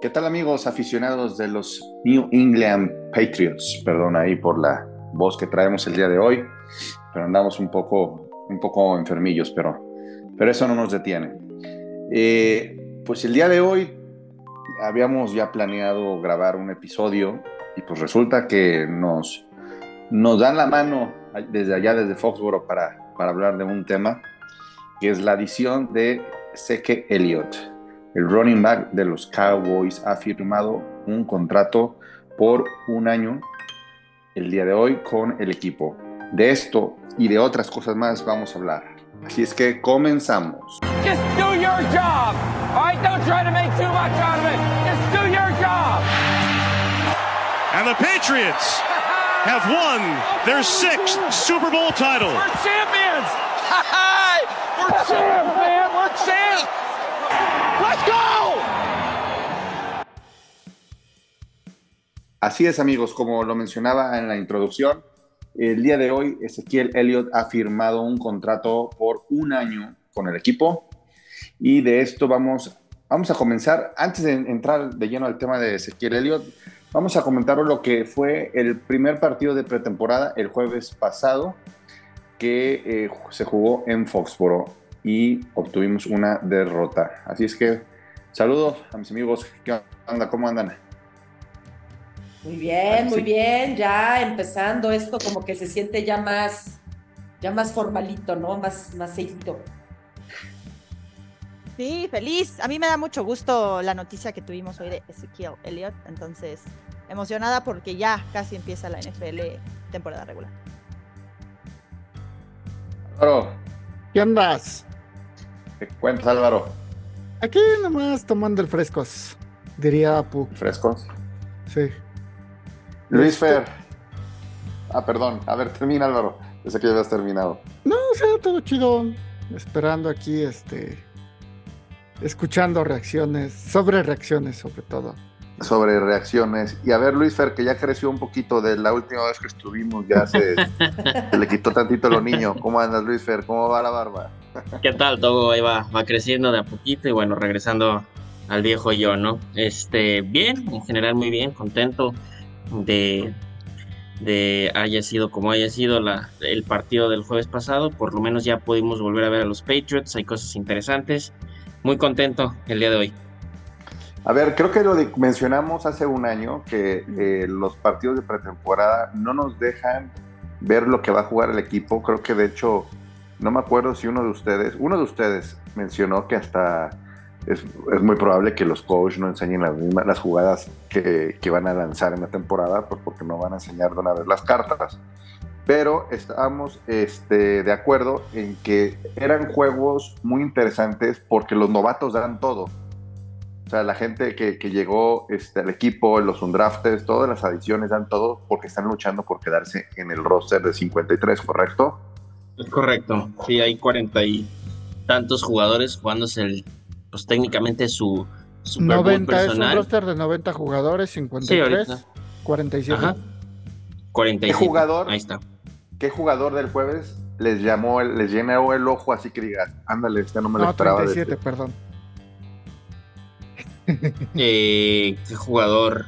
¿Qué tal amigos aficionados de los New England Patriots? Perdón ahí por la voz que traemos el día de hoy, pero andamos un poco, un poco enfermillos, pero, pero eso no nos detiene. Eh, pues el día de hoy habíamos ya planeado grabar un episodio y pues resulta que nos, nos dan la mano desde allá, desde Foxboro, para, para hablar de un tema que es la adición de Seke Elliott el running back de los Cowboys ha firmado un contrato por un año el día de hoy con el equipo. De esto y de otras cosas más vamos a hablar. Así es que comenzamos. Just do your job. All right, don't try to make too much out of it. Just do your job. And the Patriots have won their sixth Super Bowl title. We're champions. We're champs, man. We're champs. Así es, amigos, como lo mencionaba en la introducción, el día de hoy Ezequiel Elliott ha firmado un contrato por un año con el equipo y de esto vamos, vamos a comenzar. Antes de entrar de lleno al tema de Ezequiel Elliott, vamos a comentar lo que fue el primer partido de pretemporada el jueves pasado que eh, se jugó en Foxboro y obtuvimos una derrota. Así es que saludos a mis amigos. ¿Qué onda? ¿Cómo andan? Muy bien, muy bien, ya empezando esto como que se siente ya más, ya más formalito, ¿no? Más, más seguido. Sí, feliz. A mí me da mucho gusto la noticia que tuvimos hoy de Ezequiel Elliott. Entonces, emocionada porque ya casi empieza la NFL temporada regular. Álvaro. ¿Qué andas? ¿Qué cuentas, Álvaro? Aquí nomás tomando el frescos, diría Apu. ¿Frescos? Sí. Luis este- Fer. Ah, perdón. A ver, termina Álvaro. Pensé que ya habías terminado. No, o sea, todo chido. Esperando aquí, este. Escuchando reacciones, sobre reacciones sobre todo. Sobre reacciones. Y a ver, Luis Fer, que ya creció un poquito de la última vez que estuvimos, ya se, le quitó tantito lo niño. ¿Cómo andas, Luis Fer? ¿Cómo va la barba? ¿Qué tal? Todo ahí va, va creciendo de a poquito y bueno, regresando al viejo yo, ¿no? Este, bien, en general muy bien, contento de, de haya sido como haya sido la, el partido del jueves pasado. Por lo menos ya pudimos volver a ver a los Patriots. Hay cosas interesantes. Muy contento el día de hoy. A ver, creo que lo mencionamos hace un año que eh, los partidos de pretemporada no nos dejan ver lo que va a jugar el equipo. Creo que de hecho, no me acuerdo si uno de ustedes, uno de ustedes mencionó que hasta es, muy probable que los coaches no enseñen las, mismas, las jugadas que, van a lanzar en la temporada, pues porque no van a enseñar de una vez las cartas. Pero estábamos este, de acuerdo en que eran juegos muy interesantes porque los novatos dan todo. O sea, la gente que, llegó este, al equipo, los undraftes, todas las adiciones dan todo porque están luchando por quedarse en el roster de 53, ¿correcto? Es correcto. Sí, hay cuarenta y tantos jugadores jugándose el pues técnicamente su Super 90 es un roster de 90 jugadores, 53, sí, 47. Ajá. 47. ¿Qué jugador? Ahí está. ¿Qué jugador del jueves les llamó, les llenó el ojo así que digas, ándale, este no me lo no, esperaba 37, este"? perdón. Eh, ¿Qué jugador?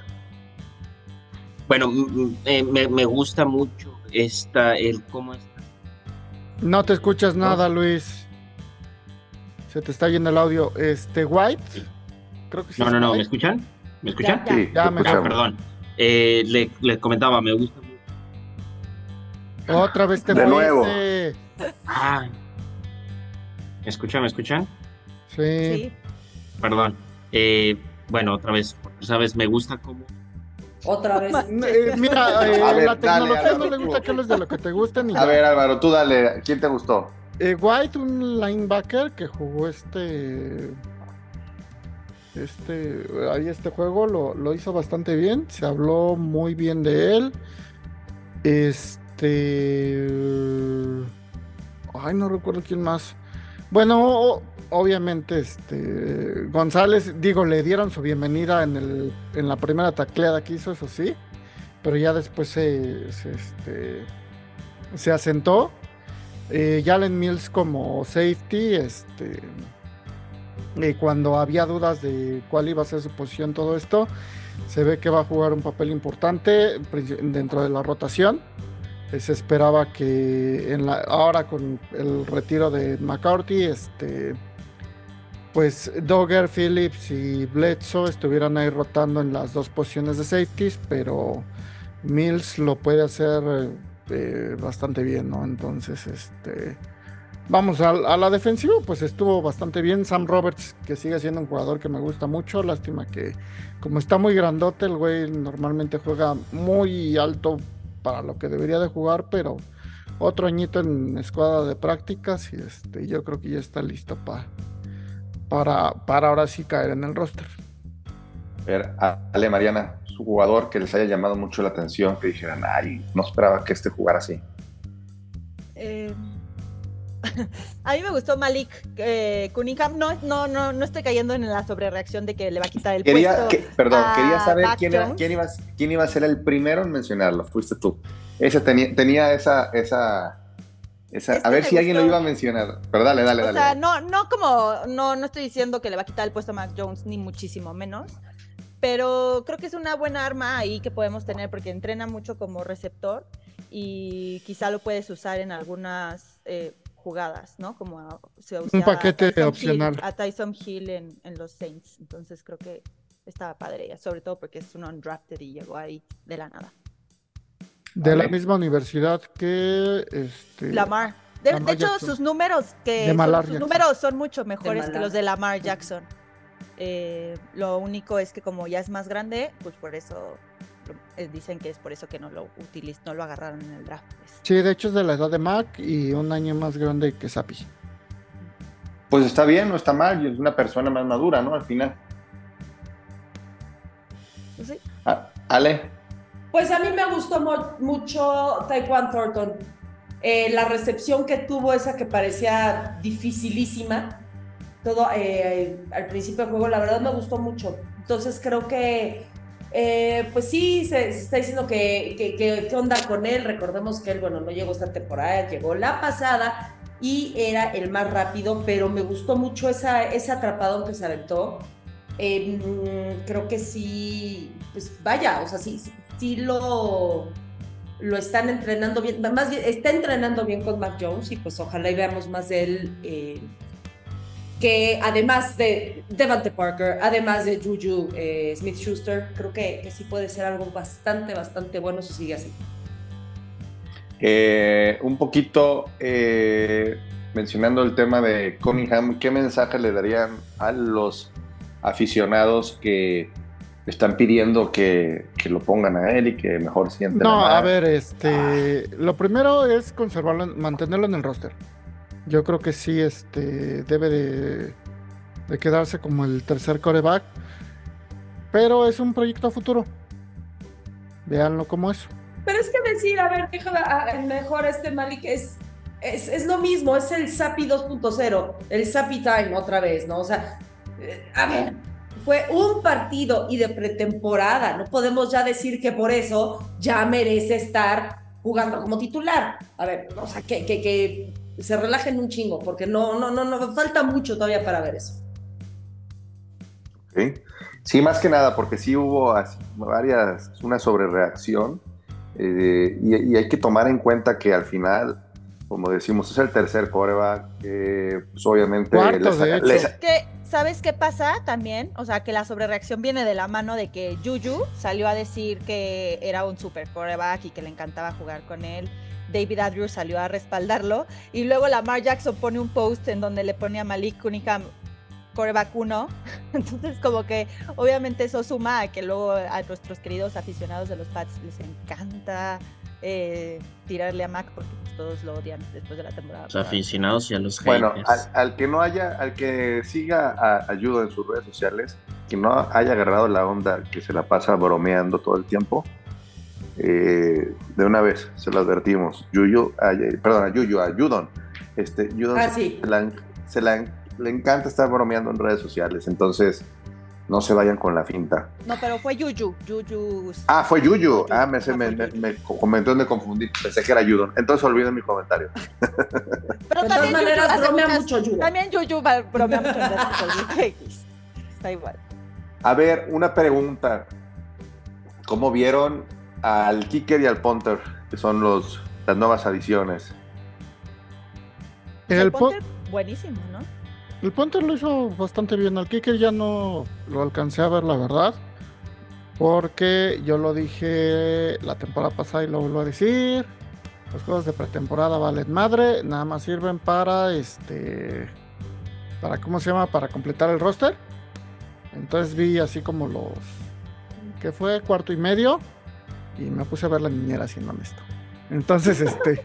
Bueno, me, me, gusta mucho esta, el cómo está. No te escuchas nada, Luis. Se te está yendo el audio. Este, White. Creo que sí. No, no, no. ¿Me escuchan? ¿Me escuchan? Sí, ya me ah, perdón. Eh, le, le, comentaba, me gusta mucho. Otra vez te De nuevo. Ah. ¿Me escuchan? ¿Me escuchan? Sí. Perdón. Eh, bueno, otra vez, sabes, me gusta cómo. Otra vez. Eh, mira, eh, la tecnología no le gusta que hables de lo que te gusta ni A ver, Álvaro, tú dale. ¿Quién te gustó? Eh, White, un linebacker que jugó este. Este. Ahí este juego lo, hizo bastante bien. Se habló muy bien de él. Este. Ay, no recuerdo quién más. Bueno, obviamente, este. González, digo, le dieron su bienvenida en, el, en la primera tacleada que hizo, eso sí. Pero ya después se, se, este, se asentó. Eh, Jalen Mills como safety, este, cuando había dudas de cuál iba a ser su posición, todo esto, se ve que va a jugar un papel importante dentro de la rotación. Se esperaba que en la, ahora con el retiro de McCarthy, este, pues Dogger, Phillips y Bledsoe estuvieran ahí rotando en las dos posiciones de safeties, pero Mills lo puede hacer eh, bastante bien, ¿no? Entonces, este, vamos a, la defensiva, pues estuvo bastante bien. Sam Roberts, que sigue siendo un jugador que me gusta mucho, lástima que como está muy grandote, el güey normalmente juega muy alto para lo que debería de jugar, pero otro añito en escuadra de prácticas y este, yo creo que ya está listo para para, para ahora sí caer en el roster. ver, Ale Mariana, jugador que les haya llamado mucho la atención, que dijeran, ay, no esperaba que este jugara así. Eh, a mí me gustó Malik eh, Cunningham. No, no, no, no estoy cayendo en la sobrereacción de que le va a quitar el puesto. perdón, quería saber quién, quién, iba, quién iba a ser el primero en mencionarlo. Fuiste tú. Ese tenía, tenía esa, esa a ver si alguien lo iba a mencionar. Pero dale, dale, dale. O sea, no, no como, no, no estoy diciendo que le va a quitar el puesto a Mac Jones, ni muchísimo menos. Pero creo que es una buena arma ahí que podemos tener porque entrena mucho como receptor y quizá lo puedes usar en algunas eh, jugadas, ¿no? Como se un paquete opcional. a Tyson Hill en, en, los Saints. Entonces creo que estaba padre, sobre todo porque es un undrafted y llegó ahí de la nada. De la misma universidad que este, Lamar. De, hecho, sus números que son, sus números son mucho mejores que los de Lamar Jackson. Eh, lo único es que como ya es más grande, pues por eso eh, dicen que es por eso que no lo utilizó, no lo agarraron en el draft. Pues. Sí, de hecho es de la edad de Mac y un año más grande que Sapi. Pues está bien, no está mal, es una persona más madura, ¿no? Al final. Pues sí. Ah, Ale. Pues a mí me gustó mucho Taekwondo Thornton. Eh, la recepción que tuvo, esa que parecía dificilísima, todo eh, al principio del juego, la verdad me gustó mucho. Entonces creo que, eh, pues sí, se, está diciendo que, qué onda con él. Recordemos que él, bueno, no llegó esta temporada, llegó la pasada y era el más rápido, pero me gustó mucho esa, ese atrapadón que se aventó. creo que sí, pues vaya, o sea, sí, sí lo, lo están entrenando bien, más bien está entrenando bien con Mac Jones y pues ojalá y veamos más de él. Eh, que además de Devante Parker, además de Juju eh, Smith Schuster, creo que, sí puede ser algo bastante, bastante bueno si sigue así. Eh, un poquito mencionando el tema de Cunningham, ¿qué mensaje le darían a los aficionados que están pidiendo que, lo pongan a él y que mejor sienten. No, a, ver, este, lo primero es conservarlo, mantenerlo en el roster. Yo creo que sí, este, debe de, quedarse como el tercer coreback, pero es un proyecto a futuro. Véanlo como eso. Pero es que decir, a ver, el mejor este Malik es, es, es lo mismo, es el Sapi 2.0, el Sapi Time otra vez, ¿no? O sea, eh, a ver, fue un partido y de pretemporada. No podemos ya decir que por eso ya merece estar jugando como titular. A ver, o sea, que, que, se relajen un chingo, porque no, no, no, no, falta mucho todavía para ver eso. Sí, más que nada, porque sí hubo varias, una sobrereacción eh, y, hay que tomar en cuenta que al final, como decimos, es el tercer coreback, pues obviamente ¿Sabes qué pasa también? O sea, que la sobrereacción viene de la mano de que Juju salió a decir que era un super coreback y que le encantaba jugar con él. David Andrews salió a respaldarlo. Y luego Lamar Jackson pone un post en donde le pone a Malik Cunningham coreback 1. Entonces, como que obviamente eso suma a que luego a nuestros queridos aficionados de los Pats les encanta eh, tirarle a Mac porque pues, todos lo odian después de la temporada. Los aficionados y a los Bueno, al, que no haya, al que siga ayuda en sus redes sociales, que no haya agarrado la onda que se la pasa bromeando todo el tiempo, eh, de una vez se lo advertimos. Yuyu, perdón, a Yuyu, a Judon. Este, Judon ah, se, le encanta estar bromeando en redes sociales, entonces No se vayan con la finta. No, pero fue Yuyu. Yuyu. Ah, fue Yuyu. Ah, me, me, me, me comentó, me confundí. Pensé que era Yudon. Entonces olviden mi comentario. Pero De también todas maneras, bromea mucho Yuyu. También Yuyu bromea mucho. Está igual. A ver, una pregunta. ¿Cómo vieron al kicker y al punter? Que son los, las nuevas adiciones. El, El, Ponte, buenísimo, ¿no? el punter lo hizo bastante bien. Al kicker ya no lo alcancé a ver, la verdad. Porque yo lo dije la temporada pasada y lo vuelvo a decir. Los juegos de pretemporada valen madre. Nada más sirven para este. Para, ¿cómo se llama? Para completar el roster. Entonces vi así como los. que fue? Cuarto y medio. Y me puse a ver la niñera, siendo honesto. Entonces, este.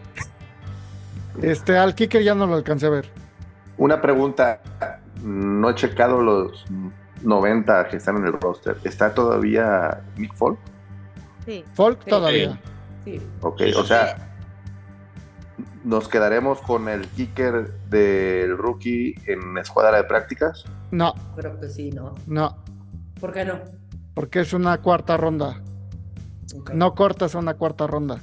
este, al kicker ya no lo alcancé a ver. Una pregunta. No he checado los 90 que están en el roster. ¿Está todavía Nick Folk? Sí. Folk Sí. todavía. Sí. Ok, o sea, nos quedaremos con el kicker del rookie en escuadra de prácticas. No, Creo que sí, ¿no? no. ¿Por qué no? Porque es una cuarta ronda. No cortas una cuarta ronda.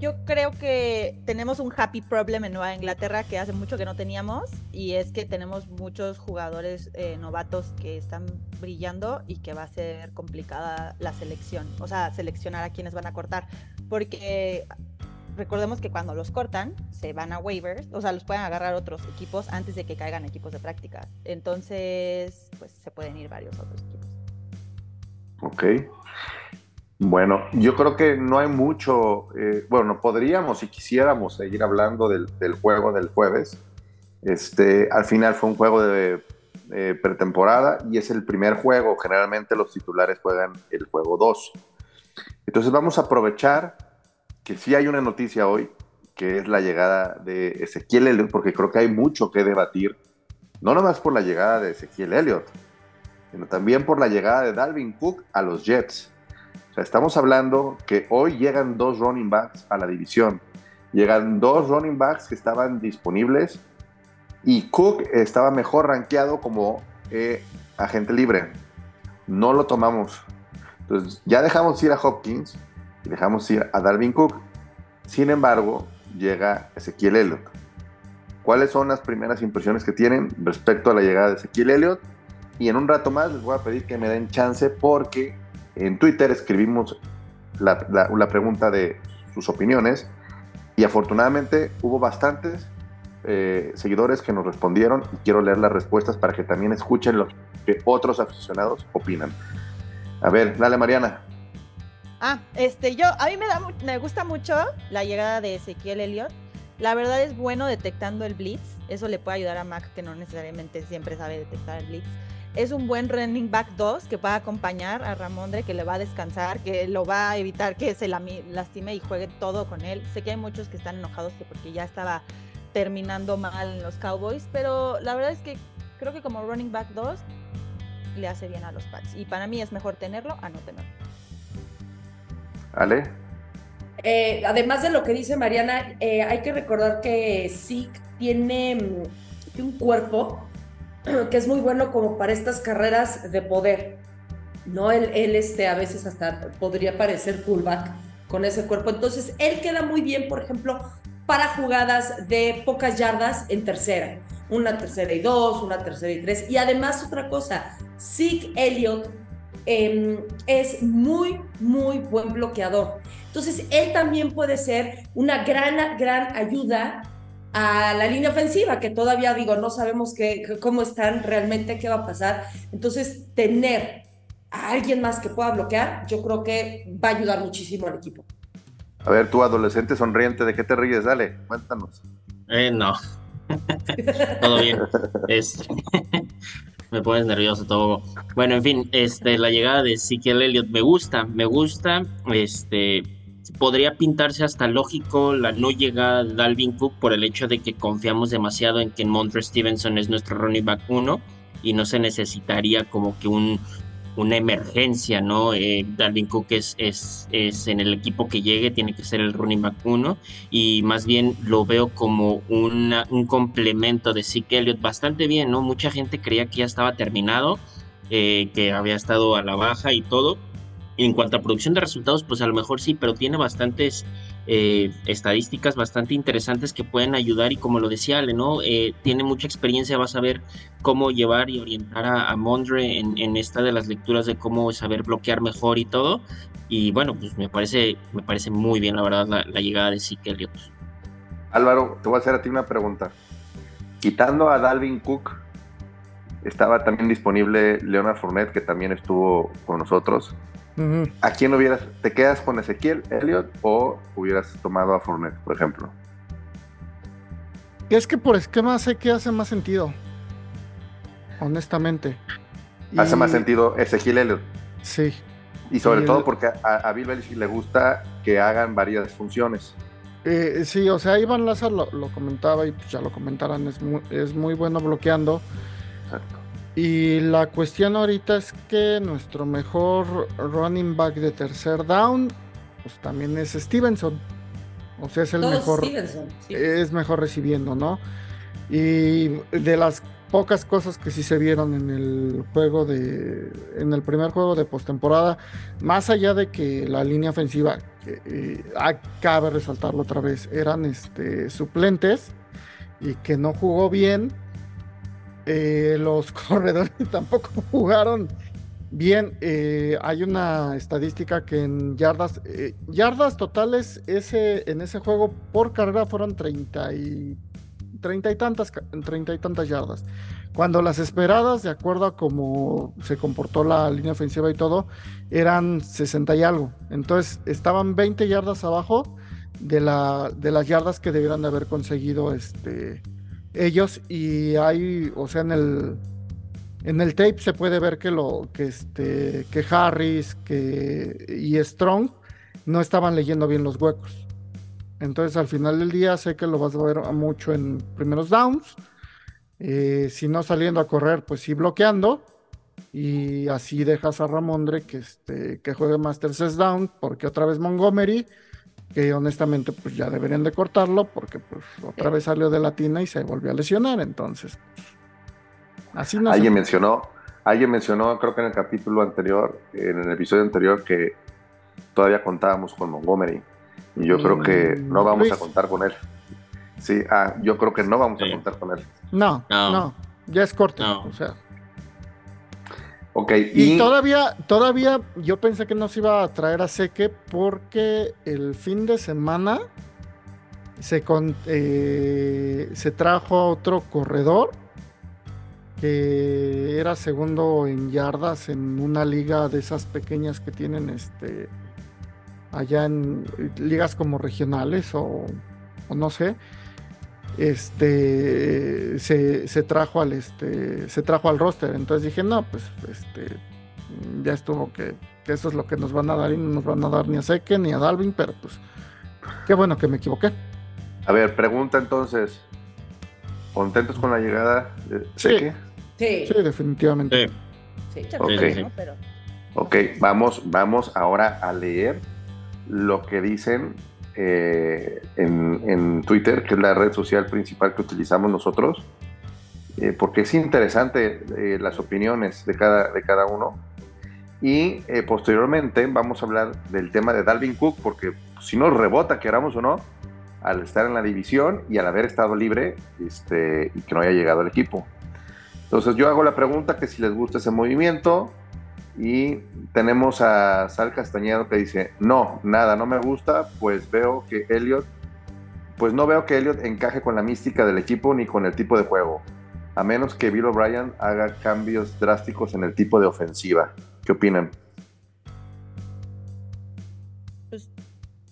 Yo creo que tenemos un happy problem en Nueva Inglaterra que hace mucho que no teníamos y es que tenemos muchos jugadores eh, novatos que están brillando y que va a ser complicada la selección, o sea, seleccionar a quienes van a cortar, porque recordemos que cuando los cortan se van a waivers, o sea, los pueden agarrar otros equipos antes de que caigan equipos de prácticas, entonces pues se pueden ir varios otros equipos. Ok. Bueno, yo creo que no hay mucho, eh, bueno, podríamos si quisiéramos seguir hablando del, juego del jueves. Este, al final fue un juego de pretemporada y es el primer juego. Generalmente los titulares juegan el juego 2. Entonces vamos a aprovechar que sí hay una noticia hoy, que es la llegada de Ezequiel Elliott, porque creo que hay mucho que debatir, no nomás por la llegada de Ezequiel Elliott, sino también por la llegada de Dalvin Cook a los Jets. Sea, estamos hablando que hoy llegan dos running backs a la división. Llegan dos running backs que estaban disponibles y Cook estaba mejor rankeado como eh, agente libre. No lo tomamos. Entonces, ya dejamos ir a Hopkins y dejamos ir a Dalvin Cook. Sin embargo, llega Ezequiel Elliott. ¿Cuáles son las primeras impresiones que tienen respecto a la llegada de Ezequiel Elliott? Y en un rato más les voy a pedir que me den chance porque en Twitter escribimos la, la- la pregunta de sus opiniones y afortunadamente hubo bastantes eh, seguidores que nos respondieron y quiero leer las respuestas para que también escuchen lo que otros aficionados opinan. A ver, dale Mariana. Ah, este, yo, a mí me, da, me gusta mucho la llegada de Ezequiel Elliott. La verdad es bueno detectando el blitz. Eso le puede ayudar a Mac, que no necesariamente siempre sabe detectar el blitz. Es un buen running back 2 que va a acompañar a Ramondre, que le va a descansar, que lo va a evitar que se lastime y juegue todo con él. Sé que hay muchos que están enojados que porque ya estaba terminando mal en los Cowboys, pero la verdad es que creo que como running back 2 le hace bien a los Pats. Y para mí es mejor tenerlo a no tenerlo. Ale. Eh, además de lo que dice Mariana, eh, hay que recordar que Zeke tiene mm, un cuerpo que es muy bueno como para estas carreras de poder. No, él, él este, a veces hasta podría parecer fullback con ese cuerpo. Entonces, él queda muy bien, por ejemplo, para jugadas de pocas yardas en tercera. Una tercera y dos, una tercera y tres. Y además, otra cosa, Zeke Elliott eh, es muy, muy buen bloqueador. Entonces, él también puede ser una gran, gran ayuda a la línea ofensiva, que todavía digo, no sabemos qué, cómo están realmente, qué va a pasar. Entonces, tener a alguien más que pueda bloquear, yo creo que va a ayudar muchísimo al equipo. A ver, tú adolescente sonriente, ¿de qué te ríes? Dale, cuéntanos. Eh, no. todo bien. Este, me pones nervioso todo. Bueno, en fin, este, la llegada de Ezekiel Elliott me gusta, me gusta. Este, podría pintarse hasta lógico la no llegada de Dalvin Cook por el hecho de que confiamos demasiado en que Montre Stevenson es nuestro running back 1 y no se necesitaría como que un una emergencia, ¿no? Eh, Dalvin Cook es, es, es, en el equipo que llegue, tiene que ser el running back 1 y más bien lo veo como una, un complemento de Zeke Elliott bastante bien, ¿no? Mucha gente creía que ya estaba terminado eh, que había estado a la baja y todo. En cuanto a producción de resultados, pues a lo mejor sí, pero tiene bastantes eh, estadísticas bastante interesantes que pueden ayudar y como lo decía Ale, ¿no? Eh, tiene mucha experiencia, va a saber cómo llevar y orientar a, Mondre en, esta de las lecturas de cómo saber bloquear mejor y todo. Y bueno, pues me parece, me parece muy bien, la verdad, la, llegada de Zeke. Álvaro, te voy a hacer a ti una pregunta. Quitando a Dalvin Cook, estaba también disponible Leonard Fournette, que también estuvo con nosotros. ¿A quién hubieras, te quedas con Ezequiel Elliott o hubieras tomado a Fournette, por ejemplo? Es que por esquema sé que hace más sentido. Honestamente. Hace más sentido Ezequiel Elliott. Sí. Y sobre todo porque a, Bill Belichick le gusta que hagan varias funciones. Eh, sí, o sea, Iván Lázaro lo, lo, comentaba y pues ya lo comentaran, es muy, es muy bueno bloqueando. Exacto. Y la cuestión ahorita es que nuestro mejor running back de tercer down, pues también es Stevenson. O sea, es el mejor. Es mejor recibiendo, ¿no? Y de las pocas cosas que sí se vieron en el juego de. En el primer juego de postemporada, más allá de que la línea ofensiva, eh, cabe resaltarlo otra vez, eran este, suplentes y que no jugó bien eh, los corredores tampoco jugaron bien. Eh, hay una estadística que en yardas, eh, yardas totales ese, en ese juego por carrera fueron 30 y, 30 y, tantas, 30 y tantas yardas. Cuando las esperadas, de acuerdo a cómo se comportó la línea ofensiva y todo, eran 60 y algo. Entonces estaban 20 yardas abajo de, de las yardas que debieran de haber conseguido este, ellos y hay, o sea, en el en el tape se puede ver que lo que este que Harris que y Strong no estaban leyendo bien los huecos. Entonces al final del día sé que lo vas a ver mucho en primeros downs. Eh, si no saliendo a correr, pues sí bloqueando. Y así dejas a Ramondre que, este, que juegue más terceros down, porque otra vez Montgomery que honestamente pues ya deberían de cortarlo porque pues otra vez salió de la tina y se volvió a lesionar, entonces pues, así no Alguien mencionó, alguien mencionó, creo que en el capítulo anterior, en el episodio anterior que todavía contábamos con Montgomery y yo creo que mm, no vamos a contar con él. Sí, ah, yo creo que no vamos a contar con él. No, no, ya es corto, o sea. Ok. Y, todavía, todavía yo pensé que no se iba a traer a Seque porque el fin de semana se, eh, se trajo a otro corredor que era segundo en yardas en una liga de esas pequeñas que tienen este allá en ligas como regionales o no sé este se, trajo al este se trajo al roster. Entonces dije no pues este ya estuvo que, eso es lo que nos van a dar y no nos van a dar ni a Seke ni a Dalvin pero pues qué bueno que me equivoqué a ver pregunta entonces. Contentos con la llegada de Seke sí. sí definitivamente. Sí, okay. ok vamos vamos ahora a leer lo que dicen eh, en, Twitter, que es la red social principal que utilizamos nosotros, eh, porque es interesante eh, las opiniones de cada, de cada uno. Y posteriormente vamos a hablar del tema de Dalvin Cook, porque si nos rebota, queramos o no, al estar en la división y al haber estado libre este, y que no haya llegado al equipo. Entonces yo hago la pregunta que si les gusta ese movimiento, y tenemos a Sal Castañedo que dice, no, nada, no me gusta, pues veo que Elliot, pues no veo que Elliot encaje con la mística del equipo ni con el tipo de juego, a menos que Bill O'Brien haga cambios drásticos en el tipo de ofensiva. ¿Qué opinan? Pues,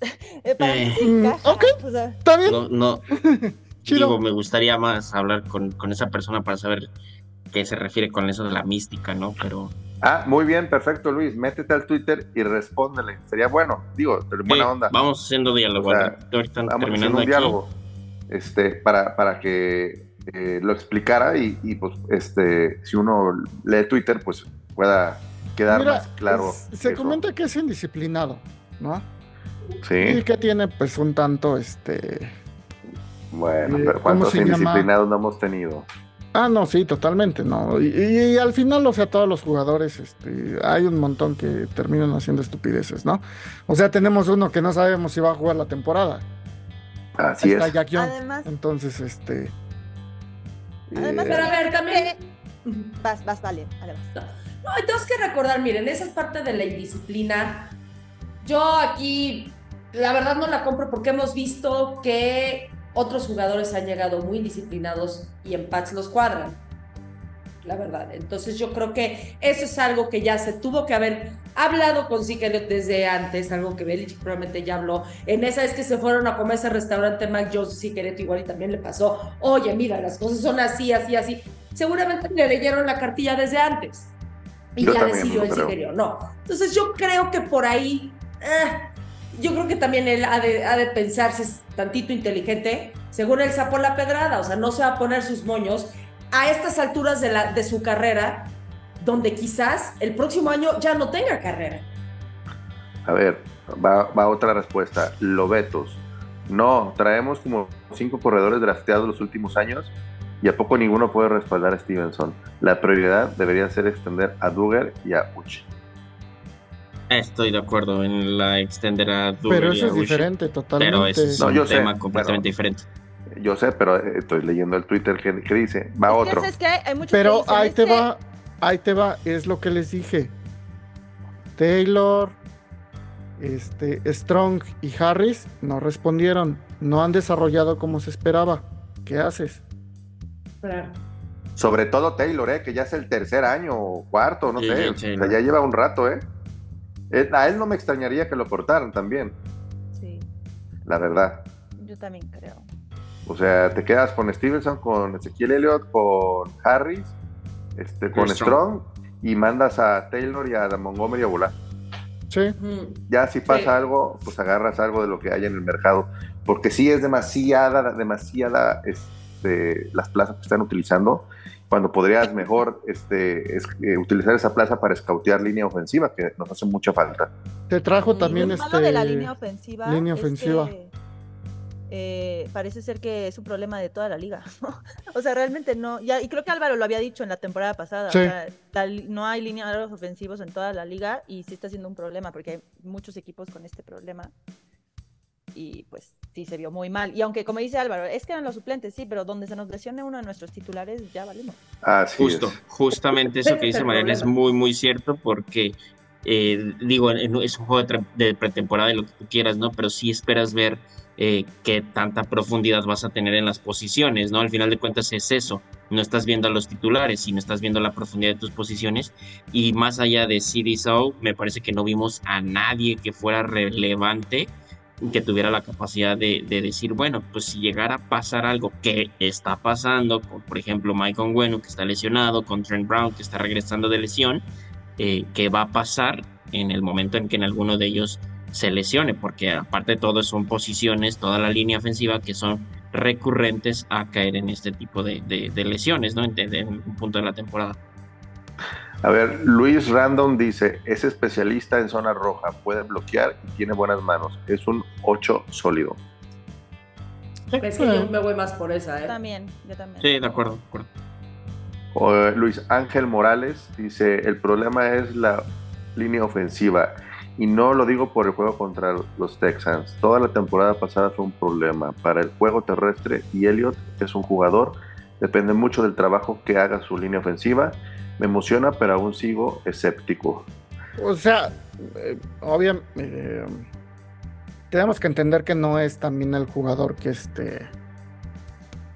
eh, eh, ok, está bien. No, no. Digo, me gustaría más hablar con, con esa persona para saber qué se refiere con eso de la mística, ¿no? Pero Ah, muy bien, perfecto, Luis. Métete al Twitter y respóndele. Sería bueno, digo, buena onda. Vamos haciendo diálogo. vamos haciendo un diálogo este, para, para que eh, lo explicara y, pues, este, si uno lee Twitter, pues pueda quedar más claro. se comenta que es indisciplinado, ¿no? Sí. Y que tiene, pues, un tanto, este. Bueno, pero ¿cuántos indisciplinados no hemos tenido? Ah, no, sí, totalmente, no. Y, y- y al final, o sea, todos los jugadores, este, hay un montón que terminan haciendo estupideces, ¿no? O sea, tenemos uno que no sabemos si va a jugar la temporada. Así está es. Jack Young. Además- Entonces, este. Además, eh, Pero a ver, también. Vas, vas, vale, vale, vas. No, y tenemos que recordar, miren, esa es parte de la indisciplina. Yo aquí, la verdad no la compro porque hemos visto que otros jugadores han llegado muy indisciplinados y en Pats los cuadran. La verdad. Entonces yo creo que eso es algo que ya se tuvo que haber hablado con Elliott desde antes, algo que Belichick probablemente ya habló. En esa vez que se fueron a comer ese restaurante Mac Jones, Elliott igual y también le pasó, oye, mira, las cosas son así, así, así. Seguramente le leyeron la cartilla desde antes. Y Yo ya decidió quería o no. Entonces yo creo que por ahí, eh, yo creo que también él ha de, ha de pensar si es tantito inteligente, según él sapó la pedrada, o sea, no se va a poner sus moños a estas alturas de, la, de su carrera, donde quizás el próximo año ya no tenga carrera. A ver, va, va otra respuesta. Lobetos. No, traemos como cinco corredores drafteados los últimos años y a poco ninguno puede respaldar a Stevenson. La prioridad debería ser extender a Duggar y a Uchi. Estoy de acuerdo en la extender a Duggar pero y eso a es diferente, totalmente. Pero eso es No, un yo sé, tema completamente pero- diferente. Yo sé, pero eh, estoy leyendo el Twitter que, que dice, va Es que, otro. Pero que dicen, ahí te "Es que va, ahí te va, es lo que les dije. Taylor, este, Strong y Harris no respondieron, no han desarrollado como se esperaba. ¿Qué haces? Sobre todo Taylor, eh, que ya es el tercer año o cuarto, no Sí, sé. sí, O sea, Taylor. ya lleva un rato, ¿eh? A él no me extrañaría que lo cortaran también, Sí, la verdad. yo también creo. O sea, te quedas con Stevenson, con Ezequiel Elliott, con Harris, este, con Strong. Strong, y mandas a Taylor y a Montgomery a volar. Sí. Ya si pasa Sí. algo, pues agarras algo de lo que hay en el mercado. Porque sí es demasiada, demasiada este, las plazas que están utilizando, cuando podrías mejor este, es- eh, utilizar esa plaza para escautear línea ofensiva, que nos hace mucha falta. te trajo Y también este. malo de la línea ofensiva. línea es ofensiva. que, eh, parece ser que es un problema de toda la liga. o sea, realmente no. Ya, y creo que Álvaro lo había dicho en la temporada pasada. Sí. O sea, la no hay lineados ofensivos en toda la liga y sí está siendo un problema porque hay muchos equipos con este problema. Y pues sí se vio muy mal. Y aunque, como dice Álvaro, es que eran los suplentes, sí, pero donde se nos lesione uno de nuestros titulares, ya valimos. Así Justo, es. justamente eso que dice Mariana es muy, muy cierto porque, eh, digo, es un juego de, de pretemporada y lo que tú quieras, ¿no? Pero sí esperas ver eh, qué tanta profundidad vas a tener en las posiciones, ¿no? Al final de cuentas es eso, no estás viendo a los titulares, sino estás viendo la profundidad de tus posiciones y más allá de CD Sow, me parece que no vimos a nadie que fuera relevante que tuviera la capacidad de, de decir, bueno, pues si llegara a pasar algo que está pasando, con, por ejemplo, Mike Onwenu que está lesionado, con Trent Brown que está regresando de lesión, eh, ¿qué va a pasar en el momento en que en alguno de ellos se lesione? Porque aparte de todo son posiciones, toda la línea ofensiva que son recurrentes a caer en este tipo de, de- de lesiones, ¿no? En, en un punto de la temporada. A ver, Luis Random dice, es especialista en zona roja, puede bloquear y tiene buenas manos. Es un 8 sólido. Es que yo me voy más por esa, Yo ¿eh? también, yo también. Sí, de acuerdo, de acuerdo. Eh, Luis Ángel Morales dice, el problema es la línea ofensiva. Y no lo digo por el juego contra los Texans. Toda la temporada pasada fue un problema para el juego terrestre y Elliott es un jugador. Depende mucho del trabajo que haga su línea ofensiva. Me emociona, pero aún sigo escéptico. O sea, eh, obviamente tenemos que entender que no es también el jugador que este,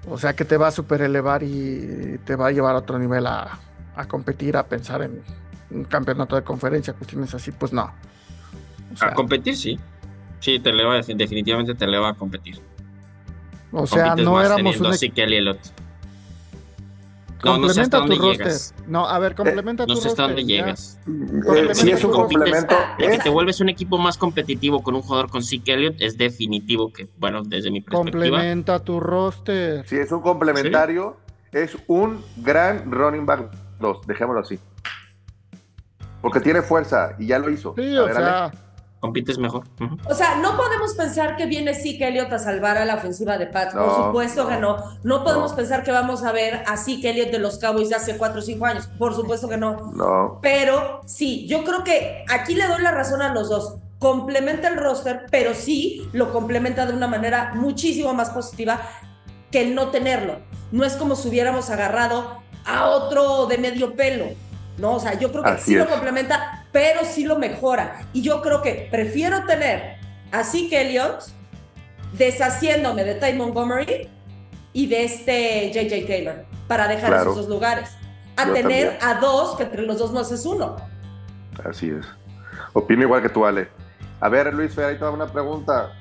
o sea, que te va a super elevar y te va a llevar a otro nivel a, a competir, a pensar en un campeonato de conferencia, cuestiones así, pues no. O sea, A competir, sí. Sí, te eleva, definitivamente te eleva a competir. o sea, Compites no éramos teniendo un a Zeke No, no sé hasta complementa tu dónde roster. llegas. No, a ver, complementa No tu sé hasta dónde llegas. Eh, sí es un complemento. De que Es, te vuelves un equipo más competitivo con un jugador con Zeke Elliott es definitivo que, bueno, desde mi perspectiva, Complementa tu roster. sí es un complementario. Es un gran running back 2, dejémoslo así. Porque tiene fuerza y ya lo hizo. Sí, A o ver, Ale. sea, compites mejor. O sea, no podemos pensar que viene Zeke Elliott a salvar a la ofensiva de Pats. Por No, supuesto no, que no. No podemos no. pensar que vamos a ver a Zeke Elliott de los Cowboys de hace 4 o 5 años. Por supuesto que no. No, Pero sí, yo creo que aquí le doy la razón a los dos. Complementa el roster, pero sí lo complementa de una manera muchísimo más positiva que el no tenerlo. No es como si hubiéramos agarrado a otro de medio pelo. No, o sea, yo creo que Así sí lo complementa, pero sí lo mejora. Y yo creo que prefiero tener a Zeke Elliott deshaciéndome de Ty Montgomery y de este JJ Taylor para dejar Claro. esos dos lugares. A Yo tener también. a dos que entre los dos no haces uno. así es. Opino igual que tú, Ale. A ver, Luis ahí te va una pregunta.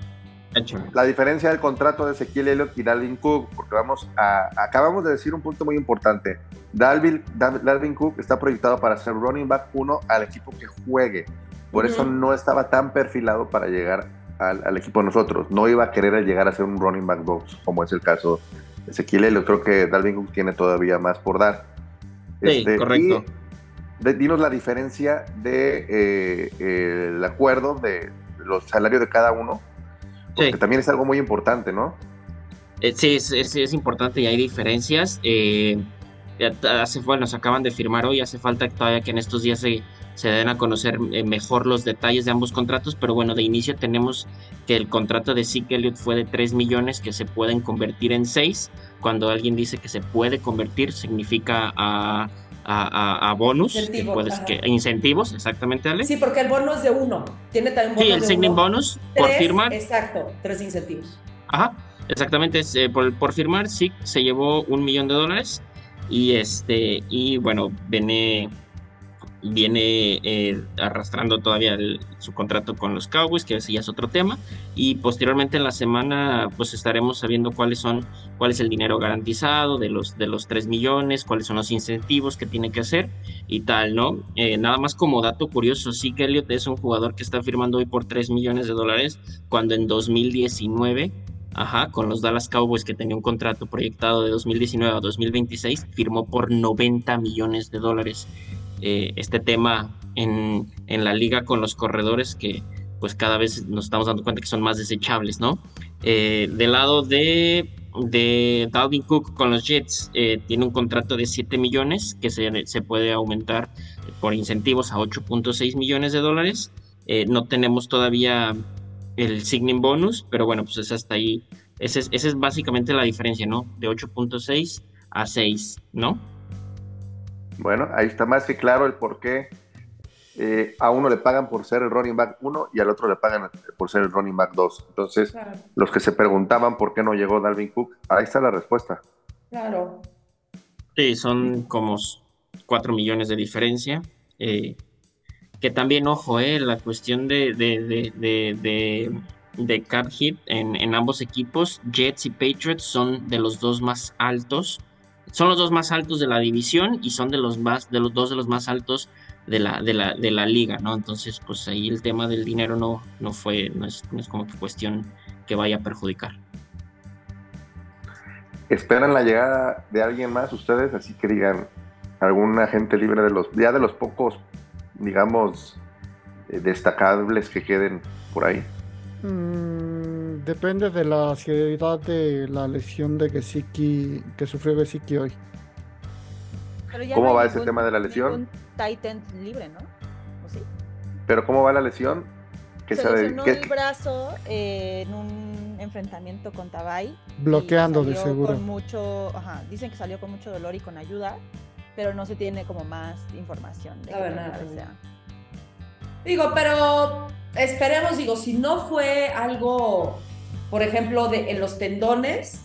La diferencia del contrato de Ezequiel Elliott y Dalvin Cook, porque vamos a, acabamos de decir un punto muy importante. Dalvin, Dal- Dalvin Cook está proyectado para ser running back uno al equipo que juegue. Por eso Ujú. no estaba tan perfilado para llegar al, al equipo de nosotros. No iba a querer llegar a ser un running back 2, como es el caso de Ezequiel Elliott. Creo que Dalvin Cook tiene todavía más por dar. Sí, correcto. y de- dinos la diferencia de eh, eh, el acuerdo de los salarios de cada uno, porque Sí. también es algo muy importante, ¿no? Eh, sí, es, es- es importante y hay diferencias. eh, hace, bueno, se acaban de firmar hoy, hace falta todavía que en estos días se, se den a conocer eh, mejor los detalles de ambos contratos, pero bueno, de inicio tenemos que el contrato de Zeke Elliott fue de 3 millones que se pueden convertir en 6. Cuando alguien dice que se puede convertir, significa a, a, a- a bonus, que puedes, que, incentivos, exactamente, Ale. Sí, porque el bono es de uno. Tiene también bono Sí, el de signing uno. bonus por firmar. Exacto, tres incentivos. Ajá, exactamente, es, eh, por, por firmar, sí, se llevó un millón de dólares y este, y bueno, viene, viene eh, arrastrando todavía el- su contrato con los Cowboys, que ese ya es otro tema, y posteriormente en la semana pues estaremos sabiendo cuáles son, cuál es el dinero garantizado de los, de los 3 millones, cuáles son los incentivos que tiene que hacer y tal, ¿no? Eh, nada más como dato curioso, sí que Elliot es un jugador que está firmando hoy por 3 millones de dólares, cuando en 2019 Ajá, con los Dallas Cowboys que tenía un contrato proyectado de 2019 a 2026, firmó por 90 millones de dólares. Eh, este tema en, en la liga con los corredores que pues cada vez nos estamos dando cuenta que son más desechables, ¿no? Eh, del lado de, de Dalvin Cook con los Jets, eh, tiene un contrato de 7 millones que se, se puede aumentar por incentivos a 8.6 millones de dólares. Eh, no tenemos todavía el signing bonus, pero bueno, pues es hasta ahí. Esa es, esa es básicamente la diferencia, ¿no? De 8.6 a 6, ¿no? Bueno, ahí está más que claro el por qué eh, a uno le pagan por ser el running back 1 y al otro le pagan por ser el running back 2. Entonces, Claro, los que se preguntaban por qué no llegó Dalvin Cook, ahí está la respuesta. claro. Sí, son como 4 millones de diferencia. eh, que también, ojo, eh, la cuestión de, de, de, de, de, de cap hit en, en ambos equipos, Jets y Patriots son de los dos más altos. Son los dos más altos de la división y son de los más, de los dos de los más altos de la, de la, de la liga, ¿no? Entonces, pues ahí el tema del dinero no, no fue, no es, no es como que cuestión que vaya a perjudicar. ¿Esperan la llegada de alguien más ustedes? Así que digan, algún agente libre de los, ya de los pocos, digamos, eh, destacables que queden por ahí. Mm, depende de la seriedad de la lesión de Gesicki que sufrió Gesicki hoy. Pero ya ¿Cómo no va ese tema de la lesión? Titan libre, ¿no? ¿O sí? Pero ¿cómo va la lesión? Que se de- lesionó que- el brazo eh, en un enfrentamiento con Tabay. Bloqueando de seguro. Con mucho, ajá, dicen que salió con mucho dolor y con ayuda, pero no se tiene como más información de A qué ver, tan nada, grave no. sea. Digo, pero esperemos, digo, si no fue algo, por ejemplo, de en los tendones,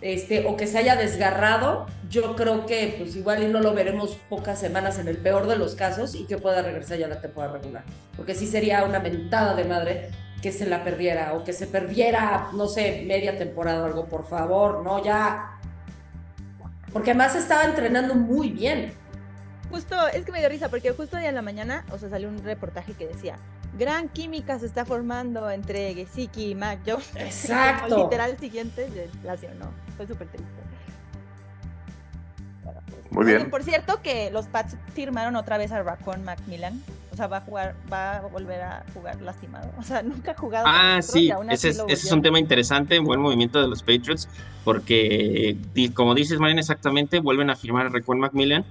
este, o que se haya desgarrado, yo creo que pues igual no lo veremos pocas semanas en el peor de los casos y que pueda regresar ya la temporada regular. Porque sí sería una mentada de madre que se la perdiera o que se perdiera, no sé, media temporada o algo, por favor, no, ya. Porque además estaba entrenando muy bien. Justo, es que me dio risa porque justo hoy en la mañana, o sea, salió un reportaje que decía, gran química se está formando entre Gesicki y Mac Jones. Exacto. Como literal siguiente se lesionó. Fue súper triste. Pues, Muy bien. Por cierto que los Pats firmaron otra vez a Raccoon Macmillan. O sea, va a jugar, va a volver a jugar lastimado. O sea, nunca ha jugado. Ah, sí, ese es, ese es un tema interesante, buen movimiento de los Patriots, porque como dices, Mariana, exactamente, vuelven a firmar a Raquel Macmillan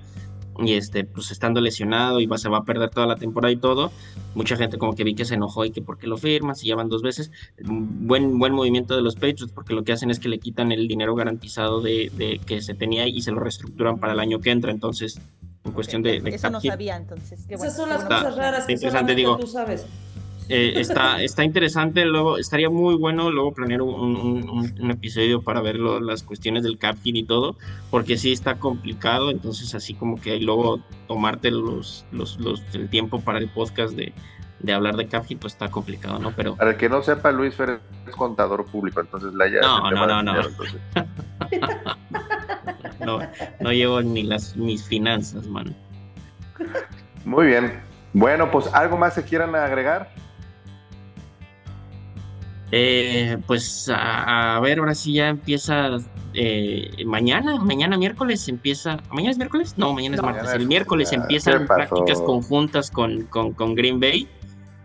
y este, pues estando lesionado y va, se va a perder toda la temporada y todo, mucha gente como que vi que se enojó y que por qué lo firman, si ya van dos veces, buen, buen movimiento de los Patriots, porque lo que hacen es que le quitan el dinero garantizado de, de que se tenía y se lo reestructuran para el año que entra, entonces, en cuestión de, de Eso no sabía, entonces. qué Esas son las cosas raras que interesante, solamente digo. tú sabes. Eh, está, está interesante, luego estaría muy bueno luego planear un, un- un- episodio para ver lo- las cuestiones del cap hit y todo, porque sí está complicado, entonces así como que luego tomarte los, los, los- el tiempo para el podcast de, de hablar de cap hit, pues está complicado, ¿no? Pero Para el que no sepa, Luis Fer es contador público, entonces la ya No, no, no, no. dinero, entonces. no, no llevo ni las mis finanzas, man. Muy bien. Bueno, pues algo más se quieran agregar. Eh, pues a, a ver, ahora sí ya empieza eh, mañana, mañana miércoles empieza. ¿Mañana es miércoles? No, mañana es No. martes. Mañana El es- miércoles empiezan prácticas conjuntas con, con, con Green Bay.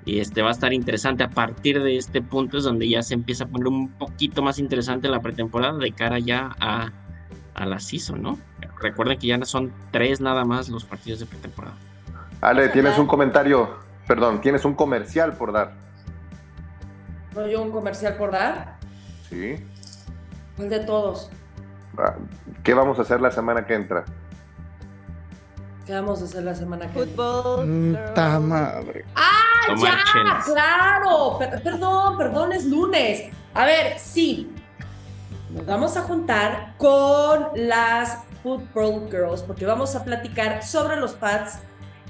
Y este va a estar interesante. A partir de este punto es donde ya se empieza a poner un poquito más interesante la pretemporada de cara ya a, a la season, ¿no? Recuerden que ya no son tres nada más los partidos de pretemporada. Ale, a tienes un comentario, perdón, tienes un comercial por dar. ¿No yo un comercial por dar? Sí. El de todos. Ah, ¿Qué vamos a hacer la semana que entra? ¿Qué vamos a hacer la semana que? Fútbol. Mm, ta girls. madre. Tomar ¡Ya! ¡Claro! Per- perdón, perdón, es lunes. A ver, sí. Nos vamos a juntar con las Football Girls porque vamos a platicar sobre los pads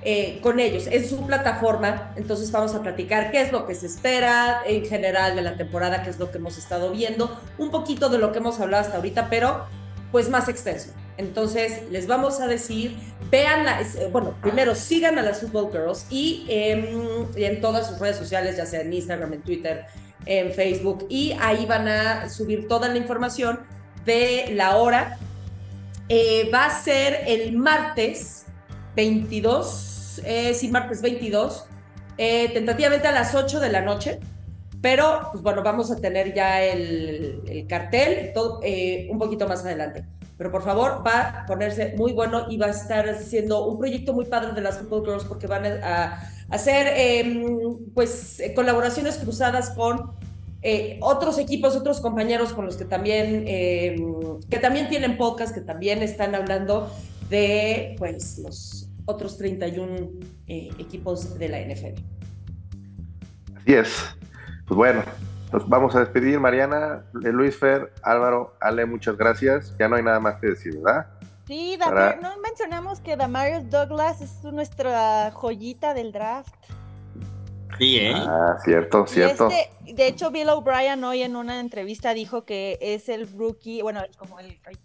eh, con ellos en su plataforma. Entonces vamos a platicar qué es lo que se espera en general de la temporada, qué es lo que hemos estado viendo, un poquito de lo que hemos hablado hasta ahorita, pero pues más extenso. Entonces les vamos a decir, vean, la, eh, bueno, primero sigan a las Football Girls y em, en todas sus redes sociales, ya sea en Instagram, en Twitter, en Facebook, y ahí van a subir toda la información de la hora. Eh, va a ser el martes 22, eh, sí, martes 22, eh, tentativamente a las 8 de la noche. Pero, pues bueno, vamos a tener ya el, el cartel todo, eh, un poquito más adelante. Pero por favor, va a ponerse muy bueno y va a estar siendo un proyecto muy padre de las Football Girls porque van a, hacer eh, pues eh, colaboraciones cruzadas con otros equipos, otros compañeros con los que también, eh, que también tienen podcast, que también están hablando de pues los otros 31 eh, equipos de la NFL. Así es. Pues bueno, nos vamos a despedir, Mariana, eh, Luis Fer, Álvaro, Ale, muchas gracias. Ya no hay nada más que decir, ¿verdad? Sí, Damar- no mencionamos que Damarius Douglas es nuestra joyita del draft. Sí, ¿eh? Ah, cierto, cierto. Este, de hecho, Bill O'Brien hoy en una entrevista dijo que es el rookie, bueno, como el, ay,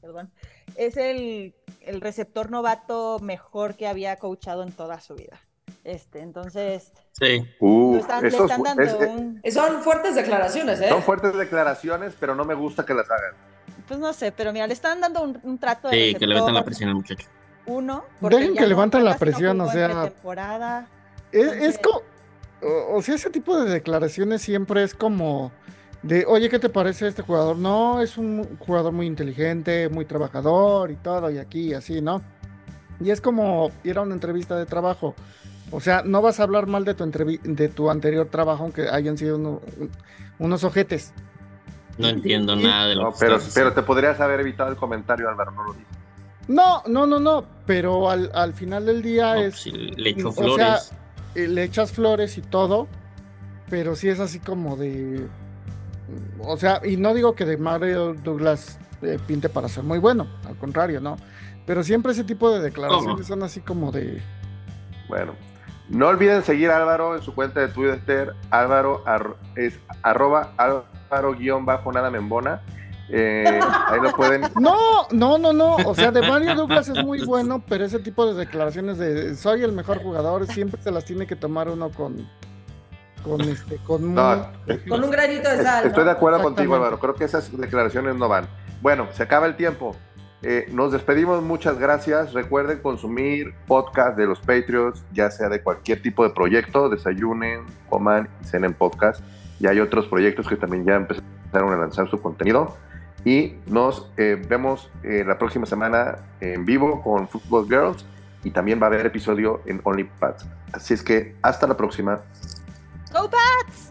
perdón, es el, el receptor novato mejor que había coachado en toda su vida. Este, entonces, Sí. Uh, están- le esos- están dando es- es- un, Son fuertes declaraciones, ¿eh? son fuertes declaraciones, pero no me gusta que las hagan. pues no sé, pero mira, le están dando un, un trato de Sí, que le metan la presión al muchacho. uno. Dejen que no- levanten la no presión, o sea. Es, Entonces- es como, o, o sea, ese tipo de declaraciones siempre es como de, oye, ¿qué te parece este jugador? No, es un jugador muy inteligente, muy trabajador y todo, y aquí y así, ¿no? Y es como ir a una entrevista de trabajo. O sea, no vas a hablar mal de tu, entrevi- de tu anterior trabajo, aunque hayan sido uno- un- unos ojetes. No entiendo Y- nada de lo No, que pero, pero te podrías haber evitado el comentario, Álvaro, no lo dije. No, no, no, no, pero al, al final del día No, es... pues, si le echo o flores. sea, eh, le echas flores y todo, pero sí es así como de. O sea, y no digo que de Mario Douglas eh, pinte para ser muy bueno, al contrario, ¿no? Pero siempre ese tipo de declaraciones ¿Cómo? son así como de. Bueno, no olviden seguir a Álvaro en su cuenta de Twitter. Álvaro ar- es arroba Álvaro guion bajo nada membona. Eh, ahí lo pueden. No, no, no, no. O sea, de Mario Douglas es muy bueno, pero ese tipo de declaraciones de soy el mejor jugador siempre se las tiene que tomar uno con. Con este. Con No, muy- Con un granito de sal. Estoy de ¿no? acuerdo contigo. Álvaro. Creo que esas declaraciones no van. Bueno, se acaba el tiempo. eh, nos despedimos, muchas gracias. Recuerden consumir podcast de los Patriots, ya sea de cualquier tipo de proyecto, desayunen, coman y cenen podcast. Y hay otros proyectos que también ya empezaron a lanzar su contenido. Y nos eh, vemos eh, la próxima semana en vivo con Football Girls y también va a haber episodio en OnlyPads. Así es que hasta la próxima. Go Pats!